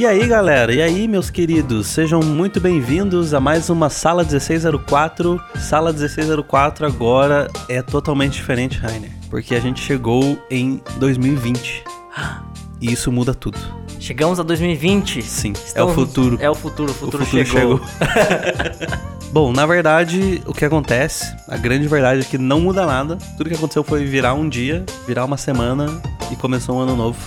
E aí, galera? E aí, meus queridos? Sejam muito bem-vindos a mais uma Sala 1604. Sala 1604 agora é totalmente diferente, Rainer, porque a gente chegou em 2020. E isso muda tudo. Chegamos a 2020. Sim, é o futuro. É o futuro, o futuro, o futuro chegou. Bom, na verdade, o que acontece, a grande verdade é que não muda nada. Tudo que aconteceu foi virar um dia, virar uma semana e começou um ano novo.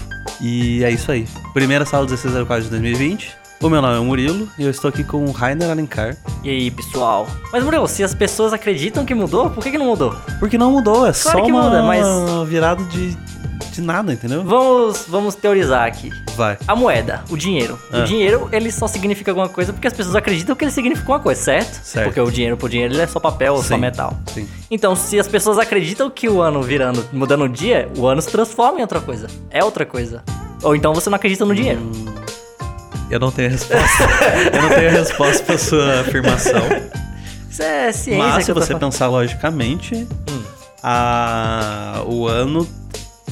E é isso aí. Primeira sala 1604 de 2020. O meu nome é Murilo e eu estou aqui com o Rainer Alencar. E aí, pessoal? Mas, Murilo, se as pessoas acreditam que mudou, por que, que não mudou? Porque não mudou, é Claro só que uma muda, mas- virada de, de nada, entendeu? Vamos, vamos teorizar aqui. Vai. A moeda, o dinheiro. Ah. O dinheiro, ele só significa alguma coisa porque as pessoas acreditam que ele significa uma coisa, certo? Certo. Porque o dinheiro por dinheiro, ele é só papel ou só metal. Sim. Então, se as pessoas acreditam que o ano virando, mudando o dia, o ano se transforma em outra coisa. É outra coisa. Ou então você não acredita no dinheiro. Eu não tenho resposta. eu não tenho resposta pra sua afirmação. Isso é ciência Mas se você pensar logicamente, Hum. a... o ano,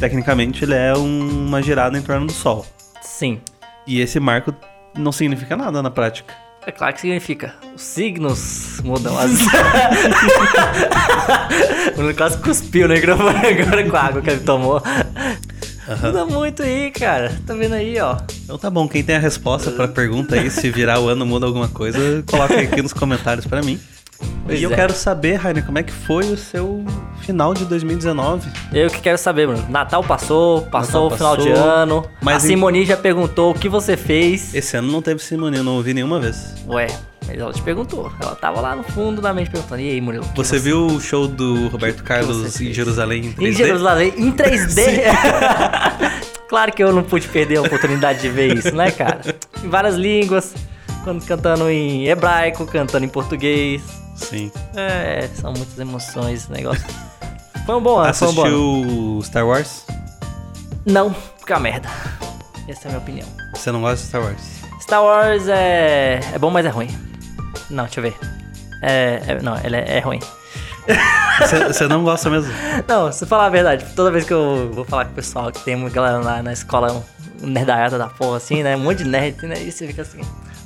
tecnicamente, ele é uma girada em torno do Sol. Sim. E esse marco não significa nada na prática. É claro que significa. Os signos mudam as. o Lucas cuspiu no microfone agora com a água que ele tomou. Muda muito aí, cara. Tá vendo aí, ó. Então tá bom, quem tem a resposta pra pergunta aí, se virar o ano muda alguma coisa, coloca aqui nos comentários pra mim. Pois e eu é. quero saber, Rainer, como é que foi o seu final de 2019? Eu que quero saber, Bruno. Natal passou, passou Natal o final de ano. mas a em- Simone já perguntou o que você fez. Esse ano não teve cerimônia, eu não ouvi nenhuma vez. Ué, mas ela te perguntou. Ela tava lá no fundo da mente perguntando. E aí, Murilo? que Você viu o show do Roberto Carlos você em? Jerusalém em 3D? Em Jerusalém, em 3D. claro que eu não pude perder a oportunidade de ver isso, né, cara? Em várias línguas, quando cantando em hebraico, cantando em português. Sim. É, são muitas emoções esse negócio. Foi um bom ano, foi um bom. Assistiu Star Wars? Não, porque uma merda. Essa é a minha opinião. Você não gosta de Star Wars? Star Wars é, é bom, mas é ruim. Não, deixa eu ver. É, é- não, ele é, é ruim. Você não gosta mesmo? Não, se falar a verdade, toda vez que eu vou falar com o pessoal, que tem uma galera lá na escola, um nerdaiada da porra, assim, né? Um monte de nerd, né? E você fica assim,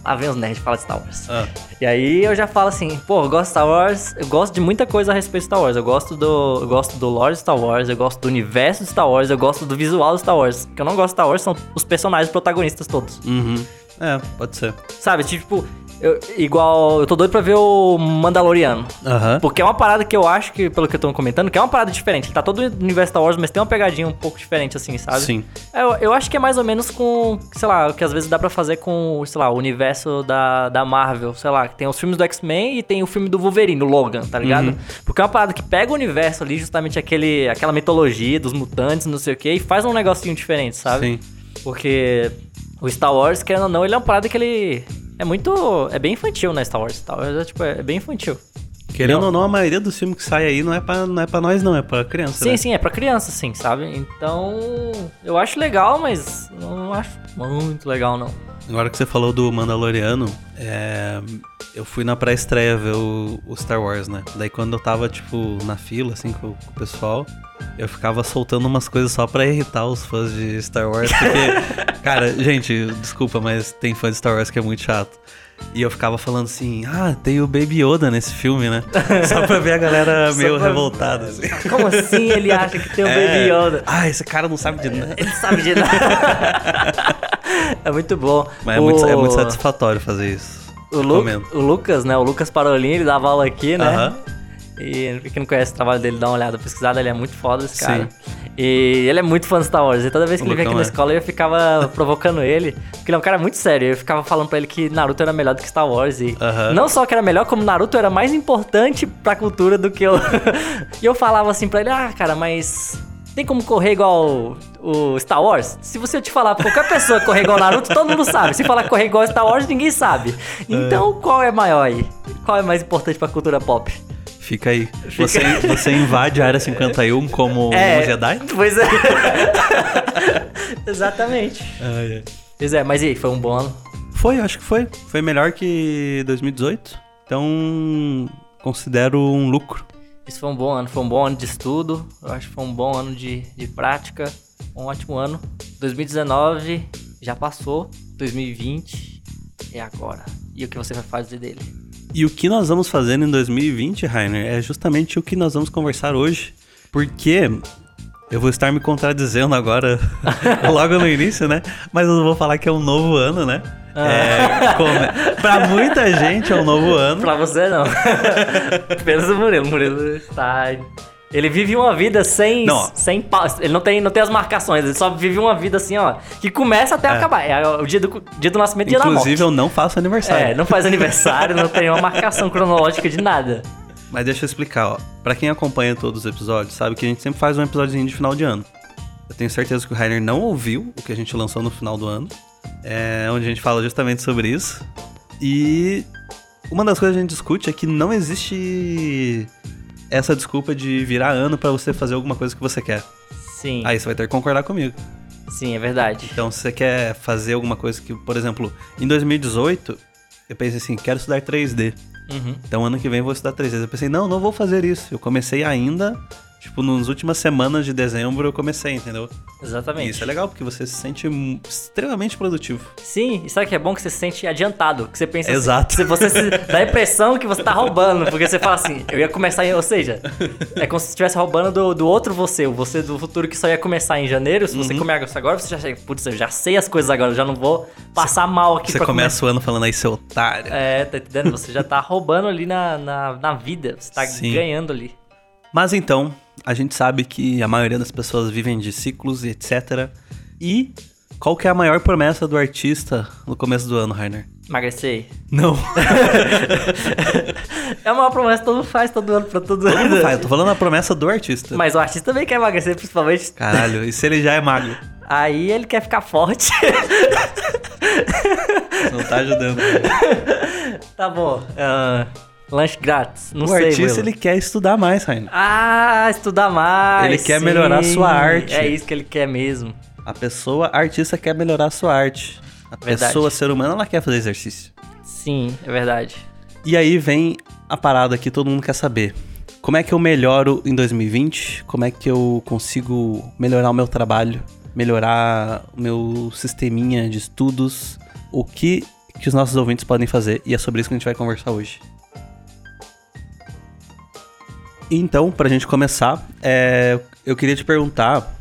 lá vem os nerds falar de Star Wars. Ah, E aí eu já falo assim, pô, eu gosto de Star Wars, eu gosto de muita coisa a respeito de Star Wars. Eu gosto do. Eu gosto do lore de Star Wars, eu gosto do universo de Star Wars, eu gosto do visual de Star Wars. O que eu não gosto de Star Wars são os personagens protagonistas todos. uhum. É, pode ser. Sabe? Tipo, eu- igual. Eu tô doido pra ver o Mandaloriano. Aham. Porque é uma parada que eu acho que, pelo que eu tô comentando, que é uma parada diferente. Tá todo no universo Star Wars, mas tem uma pegadinha um pouco diferente, assim, sabe? Sim. Eu, eu acho que é mais ou menos com, sei lá, o que às vezes dá pra fazer com, sei lá, o universo da, da Marvel, sei lá, que tem os filmes do X-Men e tem o filme do Wolverine, o Logan, tá ligado? Uhum. Porque é uma parada que pega o universo ali, justamente aquele, aquela mitologia dos mutantes, não sei o quê, e faz um negocinho diferente, sabe? Sim. Porque o Star Wars, querendo ou não, ele é uma parada que ele é muito. É bem infantil, né? Star Wars. Star Wars é, tipo, é bem infantil. Querendo ou não, a maioria dos filmes que sai aí não é pra, não é pra nós, não, é pra criança. Sim, né? sim, é pra criança, sim, sabe? Então. Eu acho legal, mas não acho muito legal, não. Agora que você falou do Mandaloriano, é, eu fui na pré-estreia ver o, o Star Wars, né? Daí quando eu tava, tipo, na fila, assim, com, com o pessoal, eu ficava soltando umas coisas só pra irritar os fãs de Star Wars, porque, cara, gente, desculpa, mas tem fã de Star Wars que é muito chato. E eu ficava falando assim, ah, tem o Baby Yoda nesse filme, né? Só pra ver a galera meio pra- revoltada, assim. Como assim ele acha que tem um É. Baby Yoda? Ah, esse cara não sabe de nada. Ele sabe de nada. é muito bom. Mas é muito, é muito O- satisfatório fazer isso. O, Lu- o Lucas, né? O Lucas Parolin, ele dava aula aqui, né? Aham. E quem não conhece o trabalho dele, dá uma olhada, pesquisada, ele é muito foda esse Sim. E ele é muito fã de Star Wars. E toda vez que O ele vinha aqui Lucão na é. escola, eu ficava provocando ele. Porque ele é um cara muito sério. Eu ficava falando pra ele que Naruto era melhor do que Star Wars. E não só que era melhor, como Naruto era mais importante pra cultura do que eu. e eu falava assim pra ele: Ah, cara, mas. Tem como correr igual o Star Wars? Se você te falar pra qualquer pessoa correr igual Naruto, todo mundo sabe. Se falar correr igual Star Wars, ninguém sabe. Então, qual é maior aí? Qual é mais importante pra cultura pop? Fica aí. Você, você invade a área 51 como um Jedi? Pois é. Exatamente. Pois é, mas e aí, foi um bom ano? Foi, acho que foi. Foi melhor que 2018. Então, considero um lucro. Isso foi um bom ano, foi um bom ano de estudo, eu acho que foi um bom ano de, de prática, um ótimo ano. 2019 já passou, 2020 é agora. E o que você vai fazer dele? E o que nós vamos fazer em 2020, Rainer, é justamente o que nós vamos conversar hoje. Porque eu vou estar me contradizendo agora, logo no início, né? Mas eu vou falar que é um novo ano, né? Ah. É, como- pra muita gente é um novo ano. Pra você não. Apenas o Murilo. O Murilo está. Ele vive uma vida sem. Não. sem Ele não tem, não tem as marcações, ele só vive uma vida assim, ó. Que começa até É. acabar. É o dia do, dia do nascimento e dia da morte. Inclusive, eu não faço aniversário. É, não faz aniversário, não tem uma marcação cronológica de nada. Mas deixa eu explicar, ó. Pra quem acompanha todos os episódios, sabe que a gente sempre faz um episódiozinho de final de ano. Eu tenho certeza que o Rainer não ouviu o que a gente lançou no final do ano. É, onde a gente fala justamente sobre isso. E uma das coisas que a gente discute é que não existe essa desculpa de virar ano pra você fazer alguma coisa que você quer. Sim, Aí você vai ter que concordar comigo. sim, é verdade. Então, se você quer fazer alguma coisa que, por exemplo, em 2018, eu pensei assim, quero estudar 3D. Uhum. Então ano que vem eu vou estudar três vezes. Eu pensei, não, não vou fazer isso. Eu comecei ainda, tipo, nas últimas semanas de dezembro eu comecei, entendeu? E Exatamente. isso é legal, porque você se sente extremamente produtivo. Sim, e sabe que é bom que você se sente adiantado, que você pensa assim, Exato. se você se dá a impressão que você tá roubando, porque você fala assim, eu ia começar em, ou seja, é como se você estivesse roubando do, do outro você, o você do futuro que só ia começar em janeiro, se você Uhum. comer agora, você já chega, putz, eu já sei as coisas agora, eu já não vou passar mal aqui Você começa o ano falando aí, seu otário. comer. É, tá entendendo? Você já tá roubando ali na, na, na vida, você tá Sim. ganhando ali. Mas então, a gente sabe que a maioria das pessoas vivem de ciclos e etc. E qual que é a maior promessa do artista no começo do ano, Rainer? Emagrecer. Não. É uma promessa que todo mundo faz todo ano pra todo Todo mundo ano. faz, eu tô falando a promessa do artista. Mas o artista também quer emagrecer, principalmente. Caralho, e se ele já é magro? Aí ele quer ficar forte. Não tá ajudando. Tá bom. ah, lanche grátis. Não o sei, artista, ele quer estudar mais, Rainer. Ah, estudar mais. Ele quer melhorar sua arte. É isso que ele quer mesmo. A pessoa, a artista quer melhorar a sua arte. A Verdade. pessoa, ser humano, ela quer fazer exercício. Sim, é verdade. E aí vem a parada que todo mundo quer saber. Como é que eu melhoro em 2020? Como é que eu consigo melhorar o meu trabalho? Melhorar o meu sisteminha de estudos? O que, que os nossos ouvintes podem fazer? E é sobre isso que a gente vai conversar hoje. Então, pra gente começar, é, eu queria te perguntar,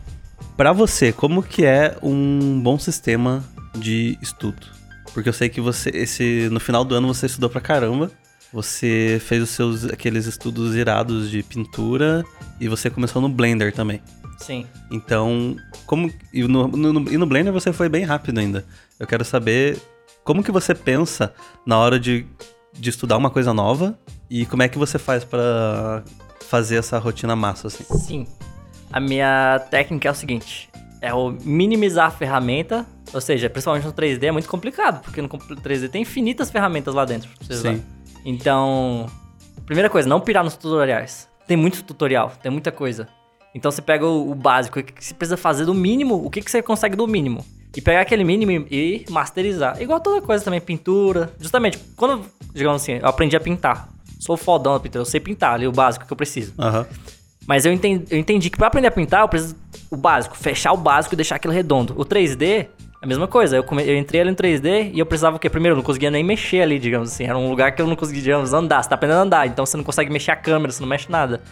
pra você, como que é um bom sistema de estudo? Porque eu sei que você, esse, no final do ano você estudou pra caramba. Você fez os seus aqueles estudos irados de pintura e você começou no Blender também. Sim. Então, como e no, no- e no Blender você foi bem rápido ainda. Eu quero saber como que você pensa na hora de, de estudar uma coisa nova e como é que você faz pra fazer essa rotina massa assim. Sim. A minha técnica é o seguinte: é o minimizar a ferramenta. Ou seja, principalmente no 3D é muito complicado, porque no comp- 3D tem infinitas ferramentas lá dentro. Sim. Então, primeira coisa, não pirar nos tutoriais. Tem muito tutorial, tem muita coisa. Então você pega o, o básico, o que que você precisa fazer do mínimo, o que, que você consegue do mínimo. E pegar aquele mínimo e masterizar. Igual toda coisa também, pintura. Justamente, quando, digamos assim, eu aprendi a pintar. Sou fodão na pintura, eu sei pintar ali o básico que eu preciso. Aham. Mas eu entendi, eu entendi que pra aprender a pintar, eu preciso o básico, fechar o básico e deixar aquilo redondo. O 3D, a mesma coisa. Eu, come- eu entrei ali no 3D e eu precisava o quê? Primeiro, eu não conseguia nem mexer ali, digamos assim. Era um lugar que eu não conseguia, digamos, andar. Você tá aprendendo a andar, então você não consegue mexer a câmera, você não mexe nada.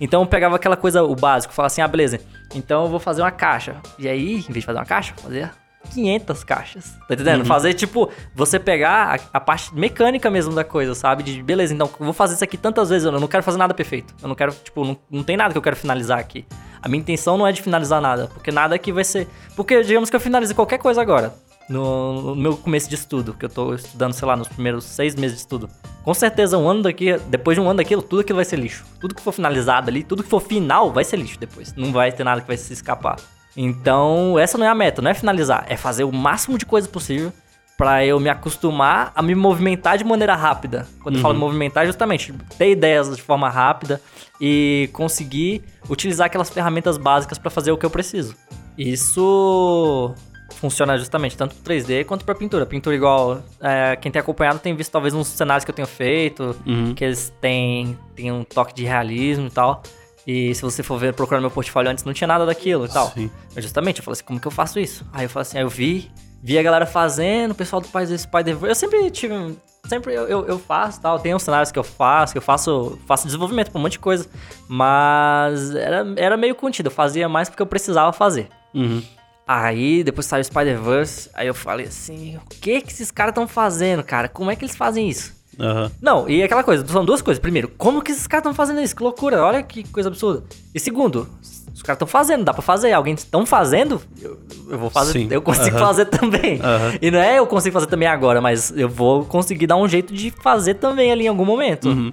Então eu pegava aquela coisa, o básico, falava assim, ah, beleza. Então eu vou fazer uma caixa. E aí, em vez de fazer uma caixa, eu fazia 500 caixas. Tá entendendo? Fazer, tipo, você pegar a, a parte mecânica mesmo da coisa, sabe? De, beleza, então eu vou fazer isso aqui tantas vezes, eu não quero fazer nada perfeito. Eu não quero, tipo, não, não tem nada que eu quero finalizar aqui. A minha intenção não é de finalizar nada, porque nada aqui vai ser... Porque, digamos que eu finalize qualquer coisa agora. No, no meu começo de estudo, que eu tô estudando, sei lá, nos primeiros seis meses de estudo. Com certeza, um ano daqui, depois de um ano daquilo, tudo aquilo vai ser lixo. Tudo que for finalizado ali, tudo que for final, vai ser lixo depois. Não vai ter nada que vai se escapar. Então, essa não é a meta, não é finalizar, é fazer o máximo de coisa possível pra eu me acostumar a me movimentar de maneira rápida. Quando eu falo movimentar, é justamente ter ideias de forma rápida e conseguir utilizar aquelas ferramentas básicas pra fazer o que eu preciso. Isso funciona justamente tanto pro 3D quanto pra pintura. Pintura igual, é, quem tem acompanhado tem visto talvez uns cenários que eu tenho feito, Uhum. que eles têm, têm um toque de realismo e tal. E se você for ver, procurar meu portfólio antes, não tinha nada daquilo e tal. Sim. Eu, justamente, eu falei assim, como que eu faço isso? Aí eu falei assim, aí eu vi via a galera fazendo, o pessoal do Paz do Spider-Verse. Eu sempre tive. Sempre eu, eu, eu faço tal. Tem uns cenários que eu faço, que eu faço, faço desenvolvimento pra um monte de coisa. Mas era, era meio contido. Eu fazia mais porque eu precisava fazer. Uhum. Aí, depois saiu o Spider-Verse, aí eu falei assim, o que que esses caras estão fazendo, cara? Como é que eles fazem isso? Aham. Não, e aquela coisa, são duas coisas. Primeiro, como que esses caras estão fazendo isso? Que loucura, olha que coisa absurda. E segundo, os caras estão fazendo, dá pra fazer. Alguém estão fazendo, eu, eu vou fazer, Sim, eu consigo aham. fazer também. Aham. E não é eu consigo fazer também agora, mas eu vou conseguir dar um jeito de fazer também ali em algum momento. Uhum.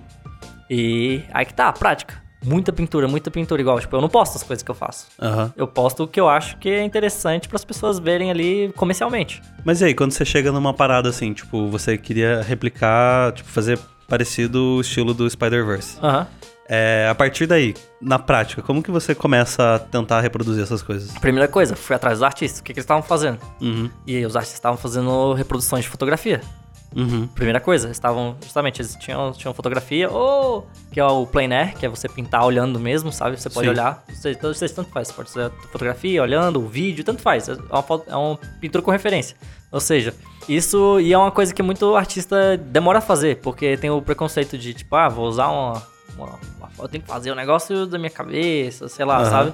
E aí que tá, a prática. Muita pintura, muita pintura igual. Tipo, eu não posto as coisas que eu faço. Aham. Eu posto o que eu acho que é interessante para as pessoas verem ali comercialmente. Mas e aí, quando você chega numa parada assim, tipo, você queria replicar, tipo, fazer parecido o estilo do Spider-Verse. Aham. É, a partir daí, na prática, como que você começa a tentar reproduzir essas coisas? Primeira coisa, fui atrás dos artistas. O que, que eles estavam fazendo? Uhum. E aí, os artistas estavam fazendo reproduções de fotografia. Uhum. Primeira coisa, eles estavam, justamente, eles tinham, tinham fotografia, ou que é o plein air, que é você pintar olhando mesmo, sabe? Você pode Sim. olhar, você, então, você tanto faz, pode ser fotografia, olhando, o vídeo, tanto faz. É uma, foto- é uma pintura com referência. Ou seja, isso e é uma coisa que muito artista demora a fazer, porque tem o preconceito de, tipo, ah, vou usar uma, uma, uma foto, eu tenho que fazer o negócio da minha cabeça, sei lá, Aham. sabe?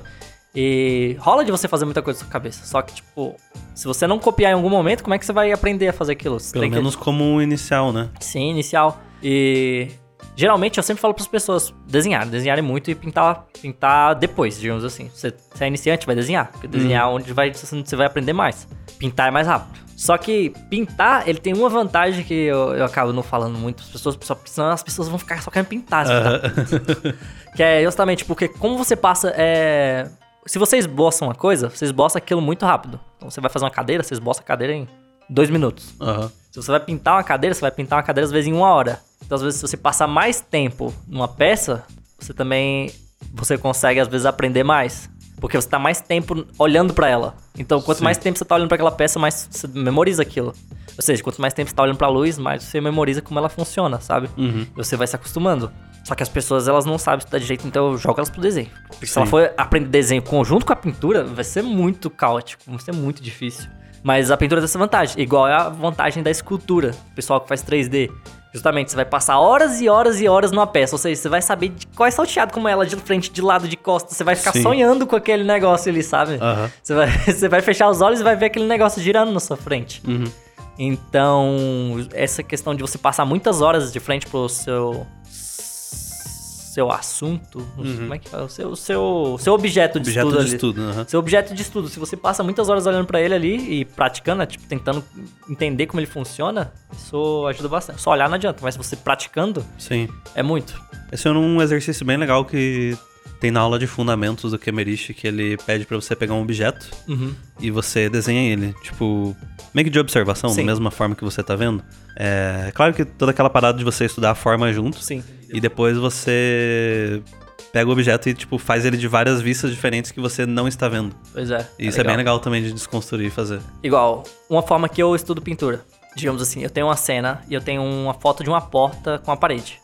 E rola de você fazer muita coisa com a sua cabeça. Só que, tipo, se você não copiar em algum momento, como é que você vai aprender a fazer aquilo? Você Pelo tem que- menos como um inicial, né? Sim, inicial. E geralmente eu sempre falo para as pessoas desenhar, desenharem muito e pintar, pintar depois, digamos assim. Você, é iniciante, vai desenhar, porque desenhar é onde vai, você vai aprender mais. Pintar é mais rápido. Só que pintar, ele tem uma vantagem que eu, eu acabo não falando muito as pessoas, senão as pessoas vão ficar só querendo pintar. pintar. Aham. Que é justamente porque como você passa. É... Se você esboça uma coisa, você esboça aquilo muito rápido. Então você vai fazer uma cadeira, você esboça a cadeira em dois minutos. Aham. Se você vai pintar uma cadeira, você vai pintar uma cadeira às vezes em uma hora. Então, às vezes, se você passar mais tempo numa peça, você também você consegue às vezes aprender mais, porque você tá mais tempo olhando pra ela. Então, quanto Sim. mais tempo você tá olhando pra aquela peça, mais você memoriza aquilo. Ou seja, quanto mais tempo você tá olhando pra luz, mais você memoriza como ela funciona, sabe? Uhum. Você vai se acostumando. Só que as pessoas, elas não sabem estudar de jeito, então eu jogo elas pro desenho. Porque se Sim. ela for aprender desenho conjunto com a pintura, vai ser muito caótico, vai ser muito difícil. Mas a pintura tem essa vantagem, igual é a vantagem da escultura, o pessoal que faz 3D. Justamente, você vai passar horas e horas e horas numa peça, ou seja, você vai saber de qual é salteado, como é ela de frente, de lado, de costas, você vai ficar Sim. sonhando com aquele negócio ali, sabe? Aham. Você, vai, você vai fechar os olhos e vai ver aquele negócio girando na sua frente. Uhum. Então, essa questão de você passar muitas horas de frente pro seu seu assunto, não sei como é que fala, o seu seu seu objeto de Objeto estudo de estudo. aham. Seu objeto de estudo, se você passa muitas horas olhando pra ele ali e praticando, né, tipo, tentando entender como ele funciona, isso ajuda bastante. Só olhar não adianta, mas você praticando Sim. é muito. Esse é um exercício bem legal que tem na aula de fundamentos do Kemerich, que ele pede pra você pegar um objeto Uhum. e você desenha ele. Tipo, meio que de observação, Sim. da mesma forma que você tá vendo. É claro que toda aquela parada de você estudar a forma junto. Sim. E depois você pega o objeto e, tipo, faz ele de várias vistas diferentes que você não está vendo. Pois é. E isso é bem legal também de desconstruir e fazer. Igual, uma forma que eu estudo pintura. Digamos assim, eu tenho uma cena e eu tenho uma foto de uma porta com a parede.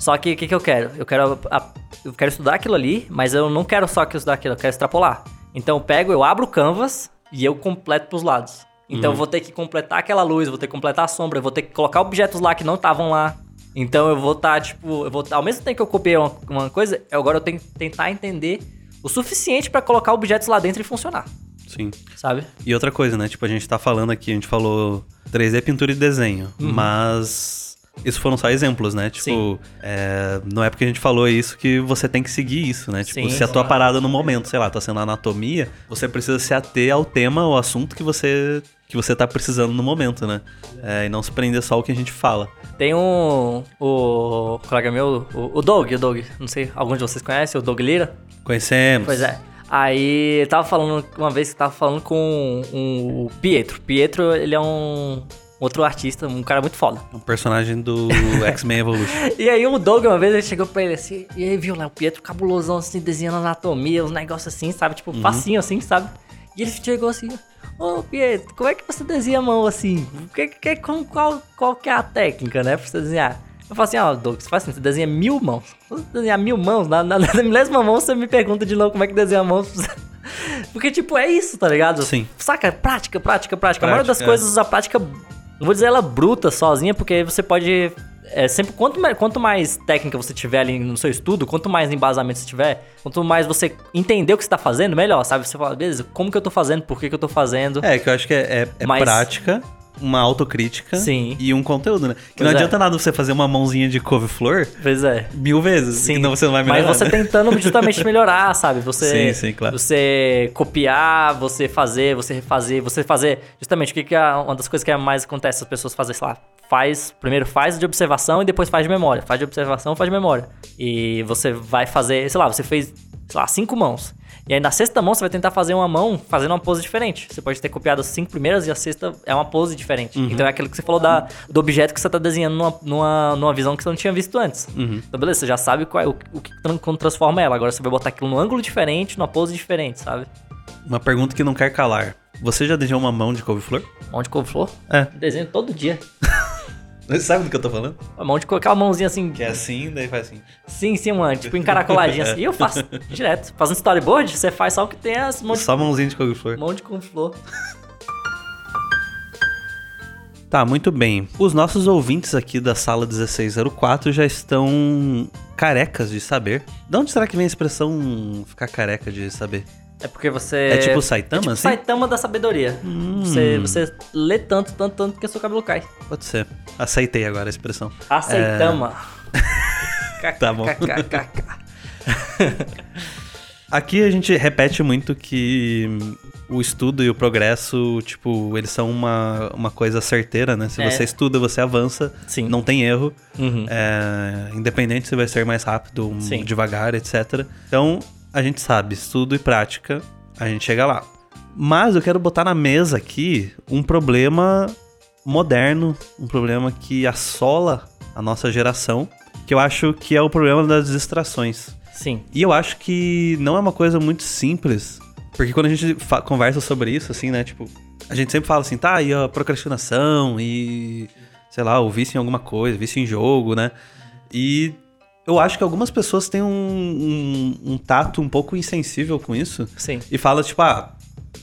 Só que o que, que eu quero? Eu quero, a- eu quero estudar aquilo ali, mas eu não quero só que estudar aquilo, eu quero extrapolar. Então eu pego, eu abro o canvas e eu completo pros lados. Então eu vou ter que completar aquela luz, vou ter que completar a sombra, eu vou ter que colocar objetos lá que não estavam lá. Então eu vou estar, tipo, eu vou ao mesmo tempo que eu copiei uma, uma coisa, agora eu tenho que tentar entender o suficiente pra colocar objetos lá dentro e funcionar, Sim. sabe? E outra coisa, né? Tipo, a gente tá falando aqui, a gente falou 3D, pintura e desenho. Mas. Isso foram só exemplos, né? Tipo, é, não é porque a gente falou isso que você tem que seguir isso, né? Tipo, Sim, se a tua parada no momento, sei lá, tá sendo anatomia, você precisa se ater ao tema, ao assunto que você que você tá precisando no momento, né? É, e não se prender só ao que a gente fala. Tem um. O colega meu, o, o Doug, o Doug, não sei, alguns de vocês conhecem, o Doug Lira? Conhecemos. Pois é. Aí tava falando, uma vez que tava falando com um, o Pietro. Pietro, ele é um outro artista, um cara muito foda. Um personagem do X-Men Evolution. E aí o Doug, uma vez, ele chegou pra ele assim, e aí viu lá, o Pietro cabulosão assim, desenhando anatomia, uns negócios assim, sabe? Tipo, facinho assim, sabe? E ele chegou assim, ô Pietro, como é que você desenha a mão assim? Que, que, como- qual, qual que é a técnica, né, pra você desenhar? Eu falo assim, ó, Doug, você faz assim, você desenha mil mãos. Se você desenhar mil mãos, na, na, na milésima mão você me pergunta de novo como é que desenha a mão. Porque, tipo, é isso, tá ligado? Sim. Saca? Prática, prática, prática. A maioria das Prática, é. coisas, a prática. Não vou dizer ela bruta sozinha, porque aí você pode. É, sempre, quanto, mais- quanto mais técnica você tiver ali no seu estudo, quanto mais embasamento você tiver, quanto mais você entender o que você tá fazendo, melhor, sabe? Você fala, beleza, como que eu tô fazendo, por que, que eu tô fazendo. É, que eu acho que é, é- é Mas- prática, uma autocrítica Sim. e um conteúdo, né? Que Pois não é. adianta nada você fazer uma mãozinha de couve-flor Pois é. mil vezes, Sim, senão você não vai melhorar. Mas você né? tentando justamente melhorar, sabe? Você, Sim, sim, claro. Você copiar, você fazer, você refazer, você fazer. Justamente, o que, que é uma das coisas que mais acontece? As pessoas fazem, sei lá, faz. Primeiro faz de observação e depois faz de memória. Faz de observação, faz de memória. E você vai fazer, sei lá, você fez, sei lá, cinco mãos. E aí na sexta mão você vai tentar fazer uma mão fazendo uma pose diferente. Você pode ter copiado as cinco primeiras e a sexta é uma pose diferente. Uhum. Então é aquilo que você falou da, do objeto que você tá desenhando numa, numa, numa visão que você não tinha visto antes. Uhum. Então beleza, você já sabe qual é, o, o que transforma ela. Agora você vai botar aquilo num ângulo diferente, numa pose diferente, sabe? Uma pergunta que não quer calar. Você já desenhou uma mão de couve-flor? Mão de couve-flor. É. Desenho todo dia. Você sabe do que eu tô falando? A mão de co- aquela mãozinha assim. Que é assim, daí faz assim. Sim, sim, mano. Tipo encaracoladinha assim. E eu faço direto. Fazendo storyboard, você faz só o que tem as mãos de, Só mãozinha de couve-flor. mão de couve-flor. Tá, muito bem. Os nossos ouvintes aqui da sala 1604 já estão carecas de saber. De onde será que vem a expressão ficar careca de saber? É porque você. É, tipo Saitama, é tipo assim? Saitama da sabedoria. Hum. Você, você lê tanto, tanto, tanto que seu cabelo cai. Pode ser. Aceitei agora a expressão. Aceitama. Tá bom. Aqui a gente repete muito que o estudo e o progresso, tipo, eles são uma, uma coisa certeira, né? Se É. você estuda, você avança, Sim. não tem erro. Uhum. É, independente se vai ser mais rápido, Sim. devagar, etc. Então, a gente sabe, estudo e prática, a gente chega lá. Mas eu quero botar na mesa aqui um problema moderno, um problema que assola a nossa geração, que eu acho que é o problema das distrações. Sim. E eu acho que não é uma coisa muito simples, porque quando a gente conversa sobre isso, assim, né, tipo, a gente sempre fala assim, tá, e a procrastinação, e sei lá, o vício em alguma coisa, vício em jogo, né? E eu acho que algumas pessoas têm um, um, um tato um pouco insensível com isso Sim. e fala, tipo, ah,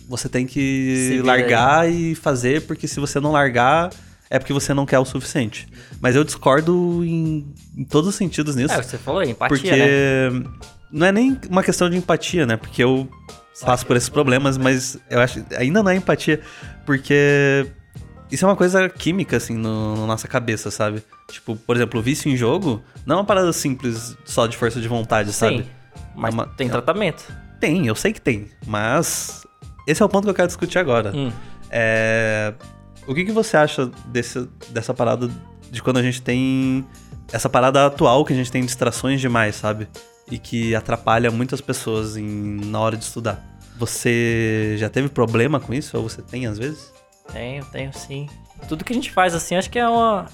você tem que largar e fazer, porque se você não largar, é porque você não quer o suficiente. Mas eu discordo em, em todos os sentidos nisso. É, você falou, empatia, Porque né? não é nem uma questão de empatia, né? Porque eu passo por esses problemas, mas eu acho ainda não é empatia, porque isso é uma coisa química, assim, no, na nossa cabeça, sabe? Tipo, por exemplo, o vício em jogo não é uma parada simples só de força de vontade, sabe? Sim. Mas É uma- tem é- tratamento. Tem, eu sei que tem, mas esse é o ponto que eu quero discutir agora. Hum. É, O que, que você acha desse, dessa parada de quando a gente tem essa parada atual que a gente tem distrações demais, sabe? E que atrapalha muitas pessoas em, na hora de estudar. Você já teve problema com isso? Ou você tem às vezes? Tenho, tenho sim. Tudo que a gente faz assim, acho que é uma.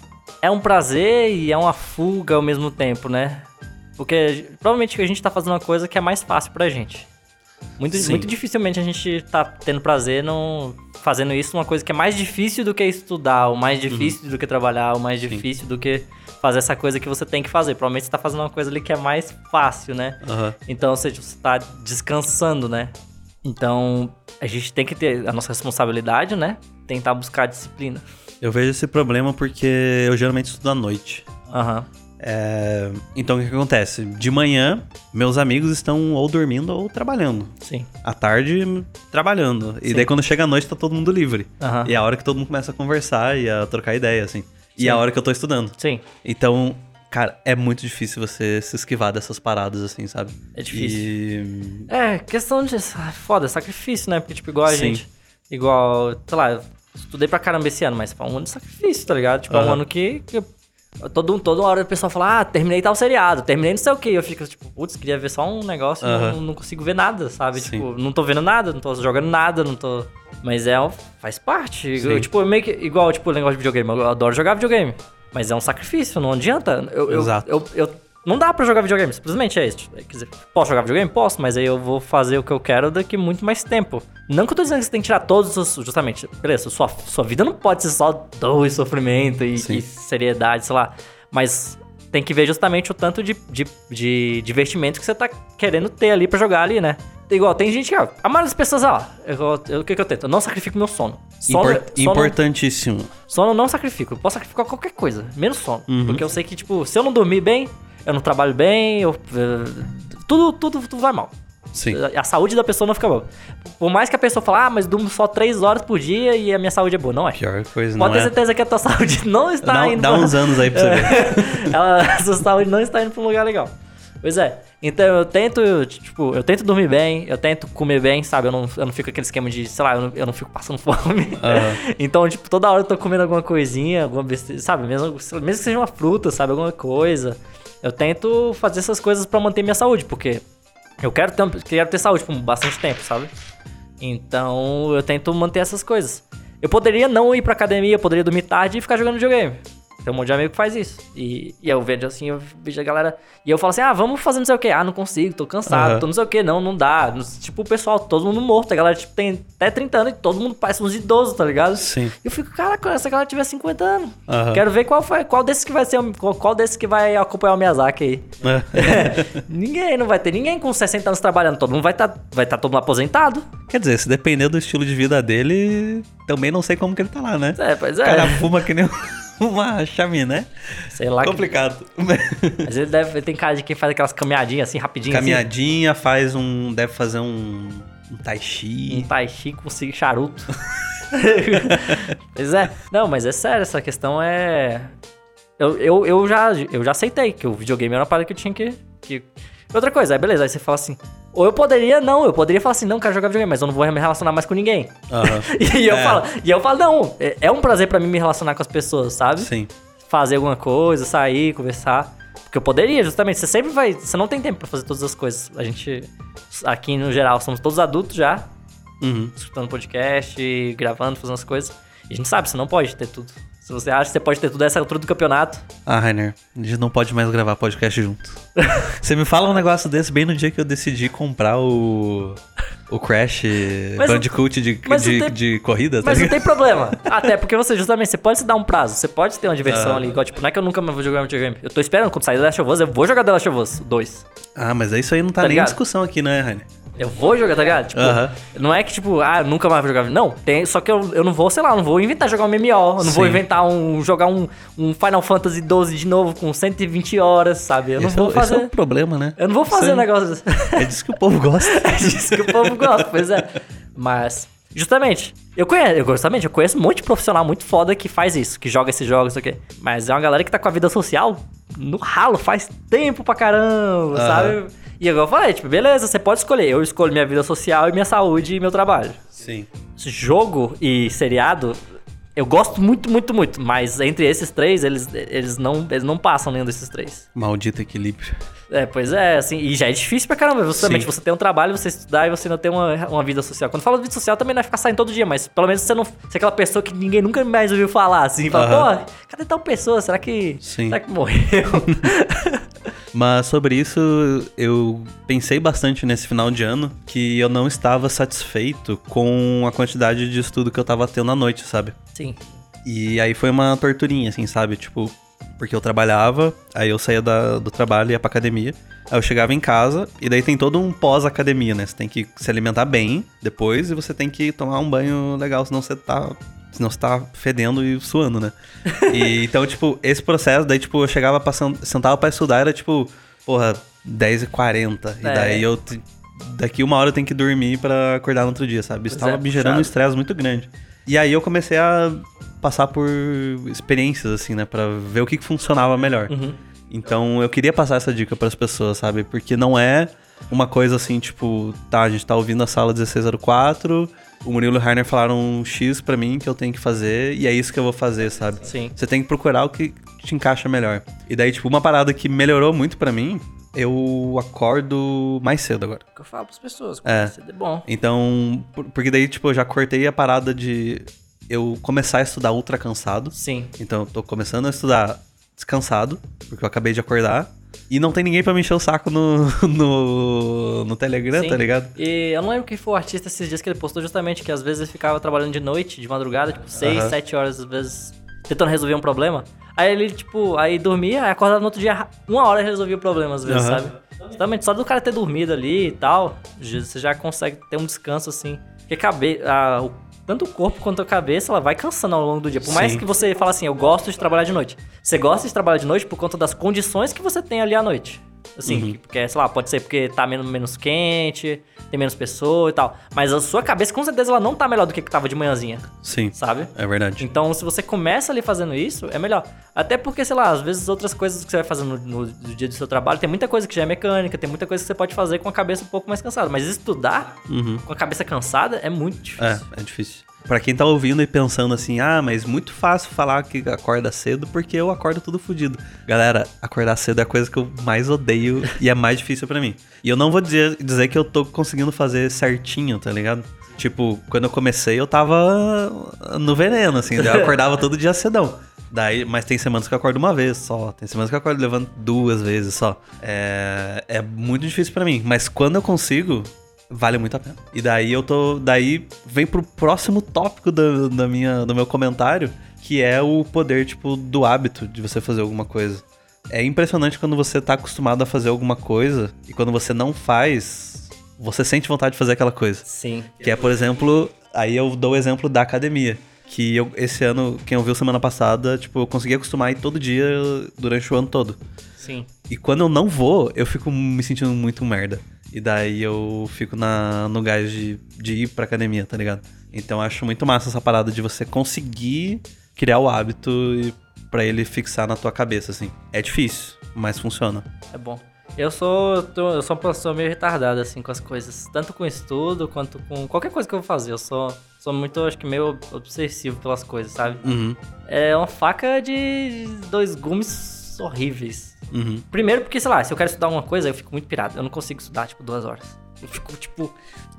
É um prazer e é uma fuga ao mesmo tempo, né? Porque provavelmente a gente tá fazendo uma coisa que é mais fácil pra gente. Muito, Sim. muito dificilmente a gente tá tendo prazer não fazendo isso, uma coisa que é mais difícil do que estudar, ou mais difícil do que trabalhar, ou mais difícil do que fazer essa coisa que você tem que fazer. Provavelmente você tá fazendo uma coisa ali que é mais fácil, né? Aham. Então, ou seja, você tá descansando, né? Então, a gente tem que ter a nossa responsabilidade, né? Tentar buscar disciplina. Eu vejo esse problema porque eu geralmente estudo à noite. Aham. É, Então o que que acontece? De manhã, meus amigos estão ou dormindo ou trabalhando. Sim. À tarde, trabalhando. E Sim. daí quando chega a noite, tá todo mundo livre. Aham. E é a hora que todo mundo começa a conversar e a trocar ideia, assim. E Sim. é a hora que eu tô estudando. Sim. Então, cara, é muito difícil você se esquivar dessas paradas, assim, sabe? É difícil. E... É, questão de. ah, Foda, sacrifício, né? Porque, tipo, igual a Sim. gente. Igual, sei lá, eu estudei pra caramba esse ano, mas foi um ano de sacrifício, tá ligado? Tipo, é um Aham. ano que. que eu- todo, toda hora o pessoal fala, ah, terminei tal seriado, terminei não sei o quê. Eu fico, tipo, putz, queria ver só um negócio Aham. não, não consigo ver nada, sabe? Sim. Tipo, não tô vendo nada, não tô jogando nada, não tô. Mas é, faz parte. Sim. Eu, tipo, meio que. Igual, tipo, o negócio de videogame. Eu adoro jogar videogame. Mas é um sacrifício, não adianta. Eu, eu- Exato. eu, eu- não dá pra jogar videogame, simplesmente é isso. Quer dizer, posso jogar videogame? Posso, mas aí eu vou fazer o que eu quero daqui muito mais tempo. Não que eu tô dizendo que você tem que tirar todos os. Justamente, beleza, sua, sua vida não pode ser só dor e sofrimento e, e seriedade, sei lá. Mas tem que ver justamente o tanto de, de, de divertimento que você tá querendo ter ali pra jogar ali, né? igual, tem gente que, ó, a maioria das pessoas, ó, eu- o que que eu tento? Eu não sacrifico meu sono. Sono, Impor- sono- Importantíssimo. sono não sacrifico. Eu posso sacrificar qualquer coisa, menos sono. Uhum. Porque eu sei que, tipo, se eu não dormir bem, eu não trabalho bem, eu, tudo, tudo, tudo vai mal. Sim. A saúde da pessoa não fica boa. Por mais que a pessoa fale, ah, mas durmo só 3 horas por dia e a minha saúde é boa. Não é. Pior coisa, Pode ter é? certeza que a tua saúde não está Dá, indo dá pra- uns anos aí pra você ver. Ela, a sua saúde não está indo pra um lugar legal. Pois é. Então eu tento, tipo, eu tento dormir bem, eu tento comer bem, sabe? Eu não, eu não fico aquele esquema de, sei lá, eu não, eu não fico passando fome. Aham. Então, tipo, toda hora eu tô comendo alguma coisinha, alguma besteira, sabe? Mesmo, mesmo que seja uma fruta, sabe? Alguma coisa. Eu tento fazer essas coisas pra manter minha saúde, porque eu quero ter, quero ter saúde por bastante tempo, sabe? Então, eu tento manter essas coisas. Eu poderia não ir pra academia, eu poderia dormir tarde e ficar jogando videogame. Tem um monte de amigo que faz isso. E, e eu vejo assim, eu vejo a galera. E eu falo assim: ah, vamos fazer não sei o que. Ah, não consigo, tô cansado, Aham. tô não sei o que. Não, não dá. Tipo, o pessoal, todo mundo morto. A galera, tipo, tem até 30 anos e todo mundo parece uns idosos, tá ligado? Sim. E eu fico, cara, quando essa galera tiver 50 anos. Aham. Quero ver qual, foi, qual desses que vai ser. o- Qual, qual desses que vai acompanhar o Miyazaki aí. ninguém, não vai ter ninguém com 60 anos trabalhando. Todo mundo vai estar vai tá todo mundo aposentado. Quer dizer, se depender do estilo de vida dele, também não sei como que ele tá lá, né? É, pois O é. cara fuma que nem uma chaminé. Sei lá. que- Complicado. Mas ele deve ele tem cara de quem faz aquelas caminhadinhas assim, rapidinho. assim. Caminhadinha, faz um. Deve fazer um. Um tai chi. Um tai chi com charuto. pois é. Não, mas é sério, essa questão é. Eu, eu, eu, já, eu já aceitei que o videogame era uma parada que eu tinha que. que... Outra coisa, aí beleza, aí você fala assim. Ou eu poderia, não, eu poderia falar assim, não, quero jogar videogame, mas eu não vou me relacionar mais com ninguém. Aham. E eu É. falo, e eu falo, não, é, é um prazer pra mim me relacionar com as pessoas, sabe? Sim. Fazer alguma coisa, sair, conversar. Porque eu poderia, justamente. Você sempre vai. Você não tem tempo pra fazer todas as coisas. A gente, aqui no geral, somos todos adultos já Uhum. escutando podcast, gravando, fazendo as coisas. E a gente sabe, você não pode ter tudo. Se você acha que você pode ter tudo essa altura do campeonato, Ah, Rainer, a gente não pode mais gravar podcast junto. Você me fala um negócio desse bem no dia que eu decidi comprar o. O Crash Mas não- Bandicoot de, não de, tem- de corrida, tá mas não ligado? tem problema. Até porque você, justamente, você pode se dar um prazo, você pode ter uma diversão Ah. ali. Igual, tipo, não é que eu nunca mais vou jogar videogame. Eu tô esperando quando sair The Last of Us, eu vou jogar The Last of Us 2. Ah, mas isso aí não tá, Tá nem em ligado? discussão aqui, né, Rainer? Eu vou jogar, tá ligado? Tipo, Aham. não é que, tipo, ah, nunca mais vou jogar. Não, tem, só que eu, eu não vou, sei lá, não vou inventar jogar um MMO. Eu não vou Sim. inventar um. jogar um, um Final Fantasy 12 de novo com 120 horas, sabe? Eu não esse, vou é, fazer. esse é o problema, né? Eu não vou fazer Isso um negócio desse. É disso que o povo gosta. É disso que o povo gosta, pois é. Mas, justamente, eu conheço, eu, justamente, eu conheço um monte de profissional muito foda que faz isso, que joga esses jogos, não sei o quê. Mas é uma galera que tá com a vida social no ralo faz tempo pra caramba, sabe? E agora eu falei, tipo, beleza, você pode escolher. Eu escolho minha vida social e minha saúde e meu trabalho. Sim. Jogo e seriado, eu gosto muito, muito, muito. Mas entre esses três, eles, eles, não, eles não passam nenhum desses três. Maldito equilíbrio. É, pois é, assim, e já é difícil pra caramba, Sim. você tem um trabalho, você estudar e você não ter uma, uma vida social. Quando fala de vida social, também não é ficar saindo todo dia, mas pelo menos você não ser aquela pessoa que ninguém nunca mais ouviu falar, assim, fala, Aham. pô, cadê tal pessoa? Será que. Sim. Será que morreu? Mas sobre isso, eu pensei bastante nesse final de ano que eu não estava satisfeito com a quantidade de estudo que eu tava tendo à noite, sabe? Sim. E aí foi uma torturinha, assim, sabe? Tipo, porque eu trabalhava, aí eu saía da- do trabalho e ia pra academia. Aí eu chegava em casa, e daí tem todo um pós-academia, né? Você tem que se alimentar bem depois e você tem que tomar um banho legal, senão você tá. Senão você tá fedendo e suando, né? E, então, tipo, esse processo, daí, tipo, eu chegava passando, sentava pra estudar, era tipo, porra, 10h40. E É. daí eu. Daqui uma hora eu tenho que dormir pra acordar no outro dia, sabe? Isso Pois tava é, me gerando um estresse muito grande. E aí eu comecei a passar por experiências, assim, né? Pra ver o que, que funcionava melhor. Uhum. Então eu queria passar essa dica pras pessoas, sabe? Porque não é uma coisa assim, tipo, tá, a gente tá ouvindo a sala 1604, o Murilo e o Rainer falaram um X pra mim que eu tenho que fazer, e é isso que eu vou fazer, sabe? Sim. Você tem que procurar o que te encaixa melhor. E daí, tipo, uma parada que melhorou muito pra mim, eu acordo mais cedo agora. O que eu falo pras pessoas, É. é. é bom. Então, por- porque daí, tipo, eu já cortei a parada de eu começar a estudar ultra cansado. Sim. Então, eu tô começando a estudar descansado, porque eu acabei de acordar. E não tem ninguém pra me encher o saco no, no, no Telegram, Sim. tá ligado? E eu não lembro quem foi o artista esses dias que ele postou justamente que às vezes ele ficava trabalhando de noite, de madrugada, tipo 6, Aham. 7 horas, às vezes, tentando resolver um problema. Aí ele, tipo, aí dormia, aí acordava no outro dia, uma hora resolvia o problema, às vezes, sabe? Justamente, só do cara ter dormido ali e tal, você já consegue ter um descanso assim. Porque cabe, a, o- tanto o corpo quanto a cabeça, ela vai cansando ao longo do dia. Por mais Sim. que você fale assim, eu gosto de trabalhar de noite. Você gosta de trabalhar de noite por conta das condições que você tem ali à noite. Assim, Uhum. porque, sei lá, pode ser porque tá menos, menos quente, tem menos pessoa e tal. Mas a sua cabeça, com certeza, ela não tá melhor do que que tava de manhãzinha, Sim, sabe? é verdade. Então, se você começa ali fazendo isso, é melhor. Até porque, sei lá, às vezes outras coisas que você vai fazer no, no- no dia do seu trabalho, tem muita coisa que já é mecânica, tem muita coisa que você pode fazer com a cabeça um pouco mais cansada. Mas estudar Uhum. com a cabeça cansada é muito difícil. É, é difícil. Pra quem tá ouvindo e pensando assim, ah, mas muito fácil falar que acorda cedo porque eu acordo tudo fudido. Galera, acordar cedo é a coisa que eu mais odeio e é mais difícil pra mim. E eu não vou dizer, dizer que eu tô conseguindo fazer certinho, tá ligado? Tipo, quando eu comecei eu tava no veneno, assim, eu acordava todo dia cedão. Daí, mas tem semanas que eu acordo uma vez só, tem semanas que eu acordo levando duas vezes só. É, é muito difícil pra mim, mas quando eu consigo, vale muito a pena. E daí eu tô. Daí vem pro próximo tópico da, da minha, do meu comentário, que é o poder, tipo, do hábito de você fazer alguma coisa. É impressionante quando você tá acostumado a fazer alguma coisa e quando você não faz, você sente vontade de fazer aquela coisa. Sim. Que é, por exemplo, aí eu dou o exemplo da academia. Que eu, esse ano, quem ouviu semana passada, tipo, eu consegui acostumar a ir todo dia durante o ano todo. Sim. E quando eu não vou, eu fico me sentindo muito merda. E daí eu fico na, no gás de, de ir pra academia, tá ligado? Então eu acho muito massa essa parada de você conseguir criar o hábito e pra ele fixar na tua cabeça, assim. É difícil, mas funciona. É bom. Eu sou, tô- eu sou uma pessoa meio retardada, assim, com as coisas. Tanto com estudo, quanto com qualquer coisa que eu vou fazer. Eu sou, sou muito, acho que meio obsessivo pelas coisas, sabe? Uhum, É uma faca de dois gumes horríveis. uhum. Primeiro porque, sei lá, se eu quero estudar uma coisa, eu fico muito pirado. Eu não consigo estudar, tipo, duas horas. Eu fico, tipo,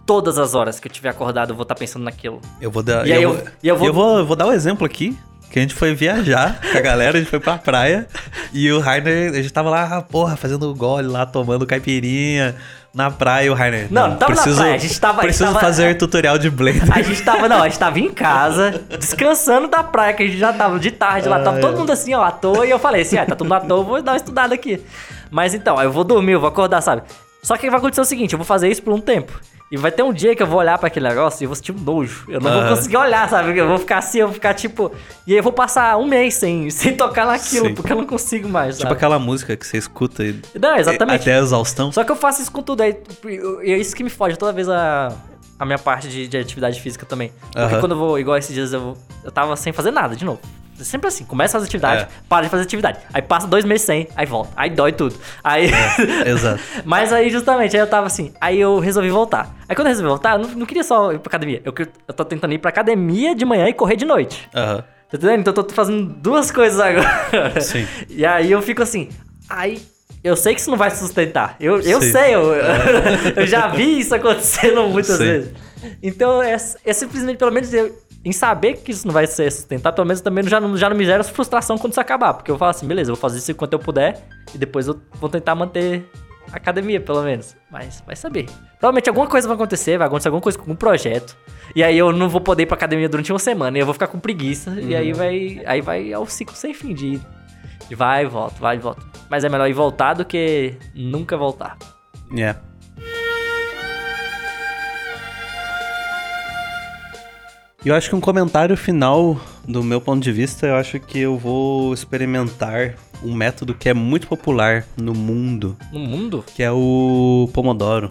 todas as horas que eu tiver acordado, eu vou estar pensando naquilo. Eu vou dar. E aí eu, eu- e eu vou- eu vou, eu vou dar um exemplo aqui. Que a gente foi viajar com a galera, a gente foi pra praia. E o Rainer, a gente tava lá, ah, porra, fazendo gole lá, tomando caipirinha na praia. O Rainer. Não, não tava na preciso, praia, a gente tava- a gente Preciso tava- fazer tutorial de Blender. A gente tava, não, a gente tava em casa, descansando da praia, que a gente já tava de tarde lá, tava todo mundo assim, ó, à toa, e eu falei assim, ah, tá todo mundo à toa, vou dar uma estudada aqui. Mas então, eu vou dormir, eu vou acordar, sabe? Só que vai acontecer o seguinte, eu vou fazer isso por um tempo. E vai ter um dia que eu vou olhar pra aquele negócio e eu vou sentir um nojo. Eu não vou Aham. conseguir olhar, sabe? Eu vou ficar assim, eu vou ficar tipo. E aí eu vou passar um mês sem, sem tocar naquilo, Sim. porque eu não consigo mais. Tipo sabe? aquela música que você escuta e, Não, exatamente. até a exaustão. Só que eu faço isso com tudo. Aí, e é isso que me foge toda vez a, a minha parte de, de atividade física também. Porque Aham. quando eu vou, igual esses dias, eu, eu tava sem fazer nada, de novo. Sempre assim, começa a fazer atividade, É. para de fazer atividade. Aí passa dois meses sem, aí volta. Aí dói tudo. Aí. Exato. Mas aí, justamente, aí eu tava assim. Aí eu resolvi voltar. Aí quando eu resolvi voltar, eu não, não queria só ir pra academia. Eu, eu tô tentando ir pra academia de manhã e correr de noite. Aham. Tá entendendo? Então eu tô fazendo duas coisas agora. Sim. E aí eu fico assim, aí eu sei que isso não vai se sustentar. Eu, eu Sim. sei, eu, eu já vi isso acontecendo muitas Sim. vezes. Então é, é simplesmente, pelo menos, eu- em saber que isso não vai ser sustentado, pelo menos também já não, já não me gera frustração quando isso acabar. Porque eu falo assim, beleza, eu vou fazer isso enquanto eu puder e depois eu vou tentar manter a academia, pelo menos. Mas vai saber. Provavelmente alguma coisa vai acontecer, vai acontecer alguma coisa com algum projeto. E aí eu não vou poder ir pra academia durante uma semana e eu vou ficar com preguiça. E aí vai, aí vai ao ciclo sem fim de, de vai e volta, vai e volta. Mas é melhor ir voltar do que nunca voltar. É. E eu acho que um comentário final, do meu ponto de vista, eu acho que eu vou experimentar um método que é muito popular no mundo, No mundo? que é o Pomodoro.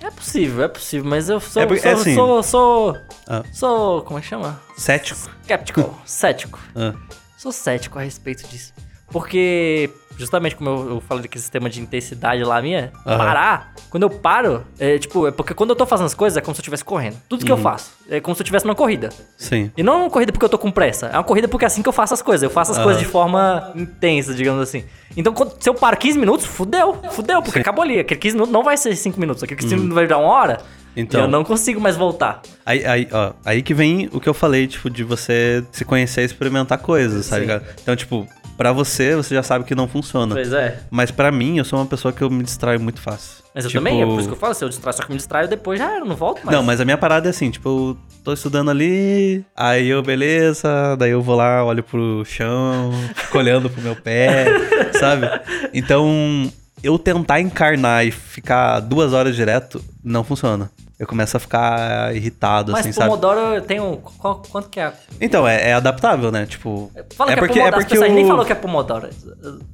É possível, é possível, mas eu sou. É sou, é assim- sou, sou. Ah. Sou. Como é que chama? Cético. Skeptical. cético. Ah, Sou cético a respeito disso. Porque, justamente como eu, eu falei daquele sistema de intensidade lá minha, Aham. parar, quando eu paro, é tipo, é porque quando eu tô fazendo as coisas é como se eu estivesse correndo. Tudo que Uhum. eu faço é como se eu estivesse numa corrida. sim. E não uma corrida porque eu tô com pressa, é uma corrida porque é assim que eu faço as coisas. Eu faço as Aham. coisas de forma intensa, digamos assim. Então, quando- se eu paro 15 minutos, fudeu, fudeu, porque Sim. Uhum. acabou ali. Aquele 15 minutos não vai ser 5 minutos, aquele 15 minutos vai virar uma hora. Então. Eu não consigo mais voltar. Aí, aí, ó, aí que vem o que eu falei, tipo, de você se conhecer e experimentar coisas, tá ligado? Então, tipo, pra você, você já sabe que não funciona. Pois é. Mas pra mim, eu sou uma pessoa que eu me distraio muito fácil. Mas eu Tipo, também, é por isso que eu falo, se eu distraio, só que me distraio depois já eu não volto mais. Não, mas a minha parada é assim, tipo, eu tô estudando ali, aí eu, beleza, daí eu vou lá, olho pro chão, fico olhando pro meu pé, sabe? Então, eu tentar encarnar e ficar duas horas direto, não funciona. Eu começo a ficar irritado, Mas assim, sabe? Pomodoro tem um. qual- quanto que é? Então, é, é adaptável, né? Tipo. Fala é que porque, é é Pomodoro. As porque pessoas o... nem falou que é Pomodoro.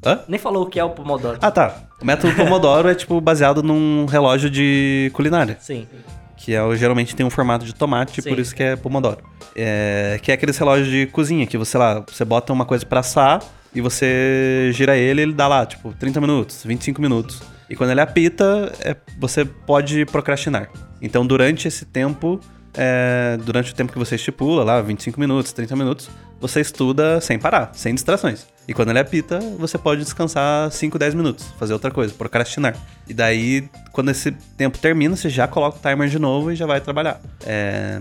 Hã? Nem falou o que é o Pomodoro. Ah, tá. O método Pomodoro é, tipo, baseado num relógio de culinária. Sim. Que é, geralmente tem um formato de tomate, Sim. por isso que é Pomodoro. É, que é aqueles relógios de cozinha, que você, lá, você bota uma coisa pra assar e você gira ele, ele dá lá, tipo, 30 minutos, 25 minutos. E quando ele apita, é, você pode procrastinar. Então, durante esse tempo, é, durante o tempo que você estipula, lá, 25 minutos, 30 minutos, você estuda sem parar, sem distrações. E quando ele apita, você pode descansar 5, 10 minutos, fazer outra coisa, procrastinar. E daí, quando esse tempo termina, você já coloca o timer de novo e já vai trabalhar. É,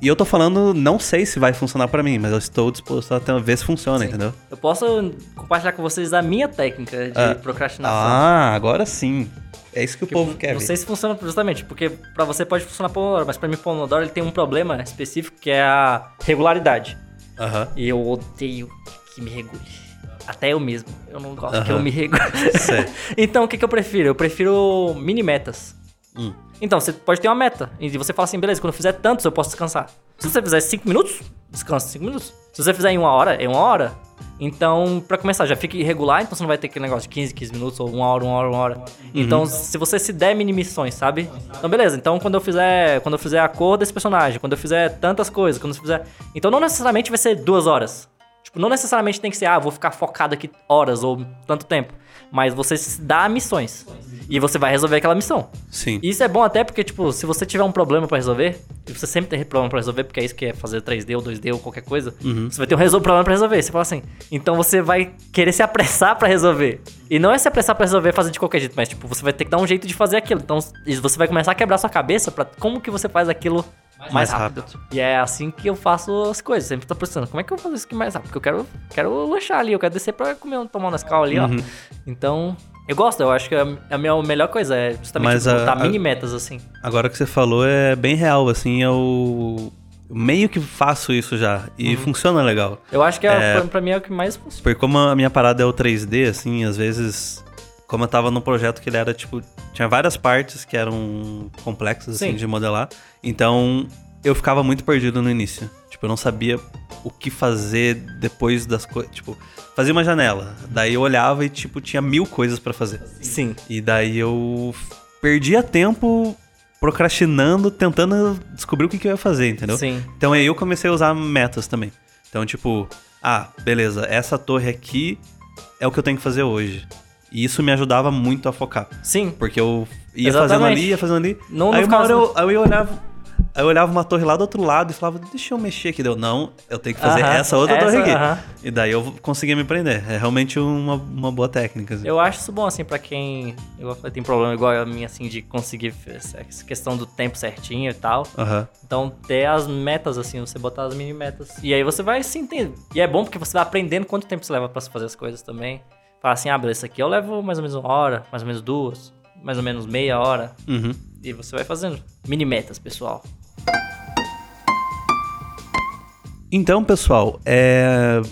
E eu tô falando, não sei se vai funcionar pra mim, mas eu estou disposto a ter- ver se funciona, Sim. entendeu? Eu posso compartilhar com vocês a minha técnica de Ah. procrastinação. Ah, agora sim. É isso que o Que povo quer Não ver. sei se funciona justamente, porque pra você pode funcionar Pomodoro, mas pra mim Pomodoro ele tem um problema específico que é a regularidade. Aham. E eu odeio que me regule. Até eu mesmo. Eu não gosto que Aham. eu me regule. Então, o que, que eu prefiro? Eu prefiro mini metas. Hum. Então, você pode ter uma meta. E você fala assim, beleza, quando eu fizer tantos, eu posso descansar. Se você fizer 5 minutos, descansa 5 minutos. Se você fizer em uma hora, é uma hora. Então, pra começar, já fica irregular, então você não vai ter aquele negócio de 15, 15 minutos, ou uma hora, uma hora, uma hora. Então, se você se der mini missões, sabe? Então, beleza. Então, quando eu fizer, quando eu fizer a cor desse personagem, quando eu fizer tantas coisas, quando eu fizer... Então, não necessariamente vai ser duas horas. Tipo, não necessariamente tem que ser, ah, vou ficar focado aqui horas ou tanto tempo. Mas você dá missões. E você vai resolver aquela missão. Sim. E isso é bom até porque, tipo, se você tiver um problema pra resolver, e você sempre tem problema pra resolver, porque é isso que é fazer 3D ou 2D ou qualquer coisa, você vai ter um problema pra resolver. Você fala assim, então você vai querer se apressar pra resolver. E não é se apressar pra resolver fazer de qualquer jeito, mas, tipo, você vai ter que dar um jeito de fazer aquilo. Então você vai começar a quebrar sua cabeça pra como que você faz aquilo mais, Mais rápido. rápido. E é assim que eu faço as coisas. Sempre tô pensando, como é que eu faço isso aqui mais rápido? Porque eu quero, quero lanchar ali, eu quero descer pra comer um, tomar um Nescau ali, ó. Então, eu gosto, eu acho que a, a minha melhor coisa é justamente Mas botar a- mini metas assim. Agora que você falou é bem real, assim, eu meio que faço isso já. E funciona legal. Eu acho que é, É. pra, pra mim é o que mais funciona. Porque como a minha parada é o 3D, assim, às vezes. Como eu tava num projeto que ele era, tipo. Tinha várias partes que eram complexas, assim, Sim. de modelar. Então, eu ficava muito perdido no início. Tipo, eu não sabia o que fazer depois das coisas. Tipo, fazia uma janela. Daí eu olhava e, tipo, tinha mil coisas pra fazer. Sim. E daí eu perdia tempo procrastinando, tentando descobrir o que, que eu ia fazer, entendeu? Sim. Então aí eu comecei a usar metas também. Então, tipo, ah, beleza, essa torre aqui é o que eu tenho que fazer hoje. E isso me ajudava muito a focar. Sim. Porque eu ia Exatamente. fazendo ali, ia fazendo ali. Não- aí não uma hora eu, aí eu olhava. Aí eu olhava uma torre lá do outro lado e falava, deixa eu mexer aqui. Deu, não, eu tenho que fazer Aham, essa outra essa, torre aqui. aham. E daí eu conseguia me prender. É realmente uma, uma boa técnica. assim. Eu acho isso bom, assim, pra quem igual tem problema igual a mim, assim, de conseguir essa questão do tempo certinho e tal. Aham. Então, ter as metas, assim, você botar as mini metas. E aí você vai se entender. E é bom porque você vai aprendendo quanto tempo você leva pra fazer as coisas também. Fala assim, ah, beleza, isso aqui eu levo mais ou menos uma hora, mais ou menos duas, mais ou menos meia hora. Uhum. E você vai fazendo. Mini metas, pessoal. Então, pessoal, é...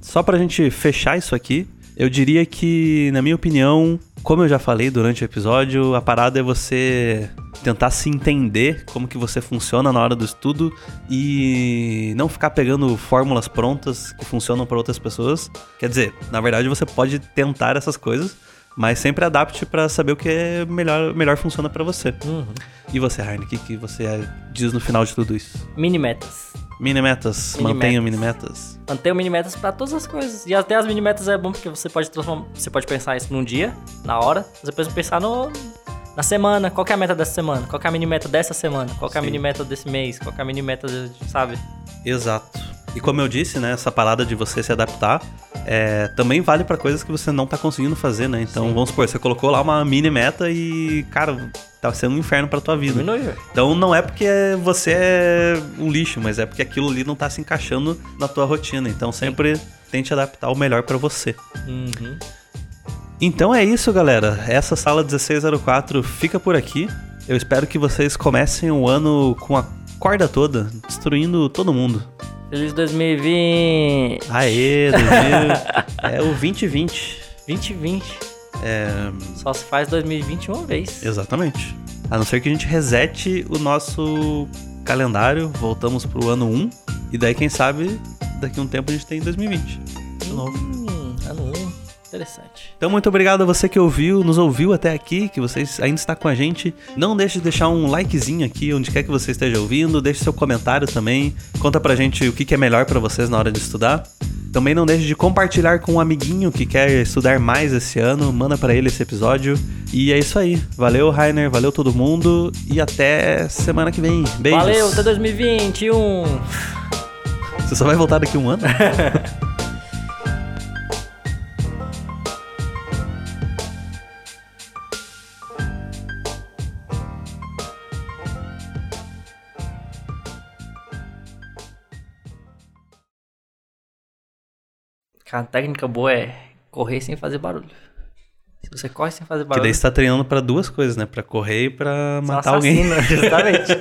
só pra gente fechar isso aqui, eu diria que, na minha opinião, como eu já falei durante o episódio, a parada é você tentar se entender como que você funciona na hora do estudo e não ficar pegando fórmulas prontas que funcionam para outras pessoas. Quer dizer, na verdade você pode tentar essas coisas, mas sempre adapte pra saber o que é melhor, melhor funciona pra você. E você, Harney, o que, que você diz no final de tudo isso? Mini metas. Mini metas, Mini mantenha metas. mini metas. Mantenha mini metas pra todas as coisas. E até as mini metas é bom porque você pode transformar. Você pode pensar isso num dia, na hora. Você pode pensar no. Na semana, qual é a meta dessa semana? Qual que é a mini meta dessa semana? Qual é a Sim. mini meta desse mês? Qual que é a mini meta, de, sabe? Exato. E como eu disse, né, essa parada de você se adaptar é, também vale pra coisas que você não tá conseguindo fazer, né? Então, Sim. vamos supor, você colocou lá uma mini meta e, cara, tá sendo um inferno pra tua vida. Diminui. Então, não é porque você é um lixo, mas é porque aquilo ali não tá se encaixando na tua rotina. Então, sempre tente adaptar o melhor pra você. Uhum. Então é isso, galera. Essa sala 1604 fica por aqui. Eu espero que vocês comecem o ano com a corda toda, destruindo todo mundo. Feliz 2020. Aê, 2000. é o 2020. 2020. É, Só se faz 2020 uma vez. exatamente. A não ser que a gente resete o nosso calendário, voltamos pro ano 1, e daí, quem sabe, daqui a um tempo a gente tem 2020 de novo. Hum, ano 1. Interessante. Então, muito obrigado a você que ouviu, nos ouviu até aqui, que você ainda está com a gente. Não deixe de deixar um likezinho aqui, onde quer que você esteja ouvindo. Deixe seu comentário também. Conta pra gente o que é melhor pra vocês na hora de estudar. Também não deixe de compartilhar com um amiguinho que quer estudar mais esse ano. Manda pra ele esse episódio. E é isso aí. Valeu, Rainer. Valeu todo mundo. E até semana que vem. Beijos. Valeu, até 2021. Você só vai voltar daqui um ano? Cara, a técnica boa é correr sem fazer barulho. Se você corre sem fazer Que barulho, daí você tá treinando pra duas coisas, né? Pra correr e pra você é matar alguém. Justamente.